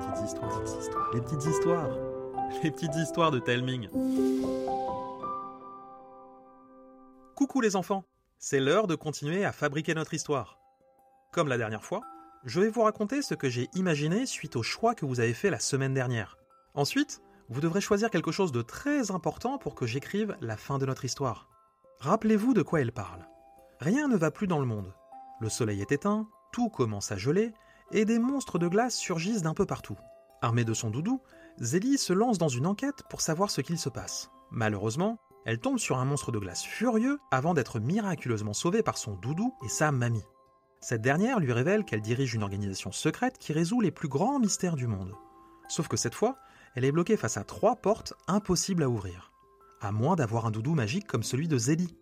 petites histoires, les petites histoires, les petites histoires de Telming. Coucou les enfants, c'est l'heure de continuer à fabriquer notre histoire. Comme la dernière fois, je vais vous raconter ce que j'ai imaginé suite au choix que vous avez fait la semaine dernière. Ensuite, vous devrez choisir quelque chose de très important pour que j'écrive la fin de notre histoire. Rappelez-vous de quoi elle parle. Rien ne va plus dans le monde. Le soleil est éteint, tout commence à geler, et des monstres de glace surgissent d'un peu partout. Armée de son doudou, Zélie se lance dans une enquête pour savoir ce qu'il se passe. Malheureusement, elle tombe sur un monstre de glace furieux avant d'être miraculeusement sauvée par son doudou et sa mamie. Cette dernière lui révèle qu'elle dirige une organisation secrète qui résout les plus grands mystères du monde. Sauf que cette fois, elle est bloquée face à trois portes impossibles à ouvrir. À moins d'avoir un doudou magique comme celui de Zélie.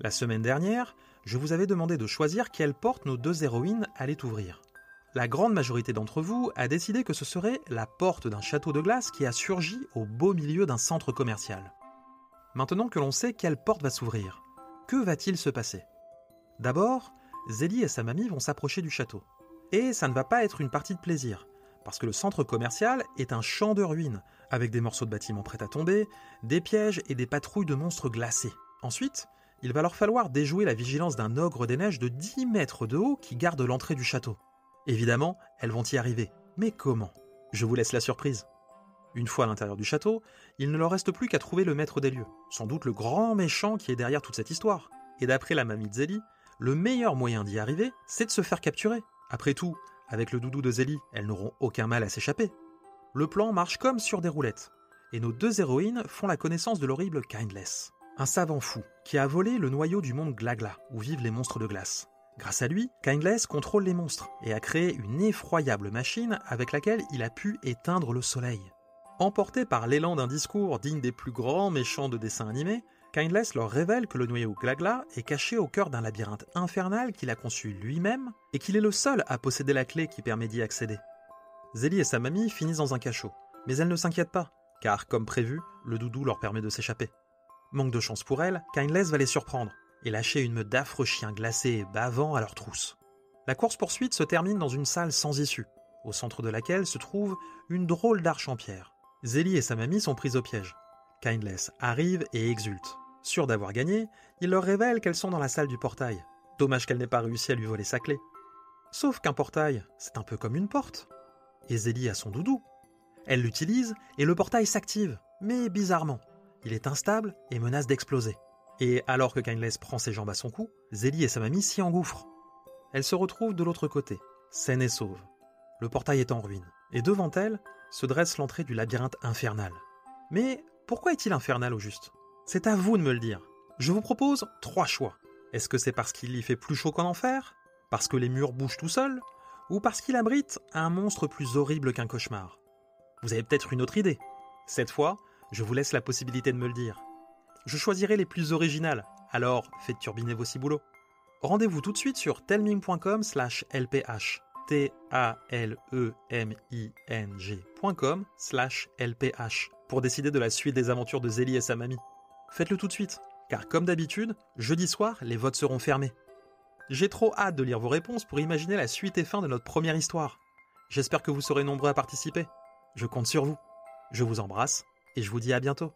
La semaine dernière, je vous avais demandé de choisir quelle porte nos deux héroïnes allaient ouvrir. La grande majorité d'entre vous a décidé que ce serait la porte d'un château de glace qui a surgi au beau milieu d'un centre commercial. Maintenant que l'on sait quelle porte va s'ouvrir, que va-t-il se passer? D'abord, Zélie et sa mamie vont s'approcher du château. Et ça ne va pas être une partie de plaisir, parce que le centre commercial est un champ de ruines, avec des morceaux de bâtiments prêts à tomber, des pièges et des patrouilles de monstres glacés. Ensuite, il va leur falloir déjouer la vigilance d'un ogre des neiges de 10 mètres de haut qui garde l'entrée du château. Évidemment, elles vont y arriver. Mais comment? Je vous laisse la surprise. Une fois à l'intérieur du château, il ne leur reste plus qu'à trouver le maître des lieux, sans doute le grand méchant qui est derrière toute cette histoire. Et d'après la mamie de Zélie, le meilleur moyen d'y arriver, c'est de se faire capturer. Après tout, avec le doudou de Zélie, elles n'auront aucun mal à s'échapper. Le plan marche comme sur des roulettes, et nos deux héroïnes font la connaissance de l'horrible Kindless, un savant fou qui a volé le noyau du monde Glagla, où vivent les monstres de glace. Grâce à lui, Kindless contrôle les monstres et a créé une effroyable machine avec laquelle il a pu éteindre le soleil. Emporté par l'élan d'un discours digne des plus grands méchants de dessins animés, Kindless leur révèle que le noyau Glagla est caché au cœur d'un labyrinthe infernal qu'il a conçu lui-même et qu'il est le seul à posséder la clé qui permet d'y accéder. Zélie et sa mamie finissent dans un cachot, mais elles ne s'inquiètent pas, car comme prévu, le doudou leur permet de s'échapper. Manque de chance pour elles, Kindless va les surprendre et lâcher une meute d'affreux chiens glacés et bavants à leur trousse. La course-poursuite se termine dans une salle sans issue, au centre de laquelle se trouve une drôle d'arche en pierre. Zélie et sa mamie sont prises au piège. Kindless arrive et exulte. Sûre d'avoir gagné, il leur révèle qu'elles sont dans la salle du portail. Dommage qu'elle n'ait pas réussi à lui voler sa clé. Sauf qu'un portail, c'est un peu comme une porte. Et Zélie a son doudou. Elle l'utilise et le portail s'active, mais bizarrement. Il est instable et menace d'exploser. Et alors que Kindless prend ses jambes à son cou, Zélie et sa mamie s'y engouffrent. Elles se retrouvent de l'autre côté, saines et sauves. Le portail est en ruine, et devant elles se dresse l'entrée du labyrinthe infernal. Mais pourquoi est-il infernal au juste? C'est à vous de me le dire. Je vous propose trois choix. Est-ce que c'est parce qu'il y fait plus chaud qu'en enfer? Parce que les murs bougent tout seuls? Ou parce qu'il abrite un monstre plus horrible qu'un cauchemar? Vous avez peut-être une autre idée. Cette fois, je vous laisse la possibilité de me le dire je choisirai les plus originales, alors faites turbiner vos ciboulots. Rendez-vous tout de suite sur telming.com slash lph. T-A-L-E-M-I-N-G.com slash lph pour décider de la suite des aventures de Zélie et sa mamie. Faites-le tout de suite, car comme d'habitude, jeudi soir, les votes seront fermés. J'ai trop hâte de lire vos réponses pour imaginer la suite et fin de notre première histoire. J'espère que vous serez nombreux à participer. Je compte sur vous. Je vous embrasse et je vous dis à bientôt.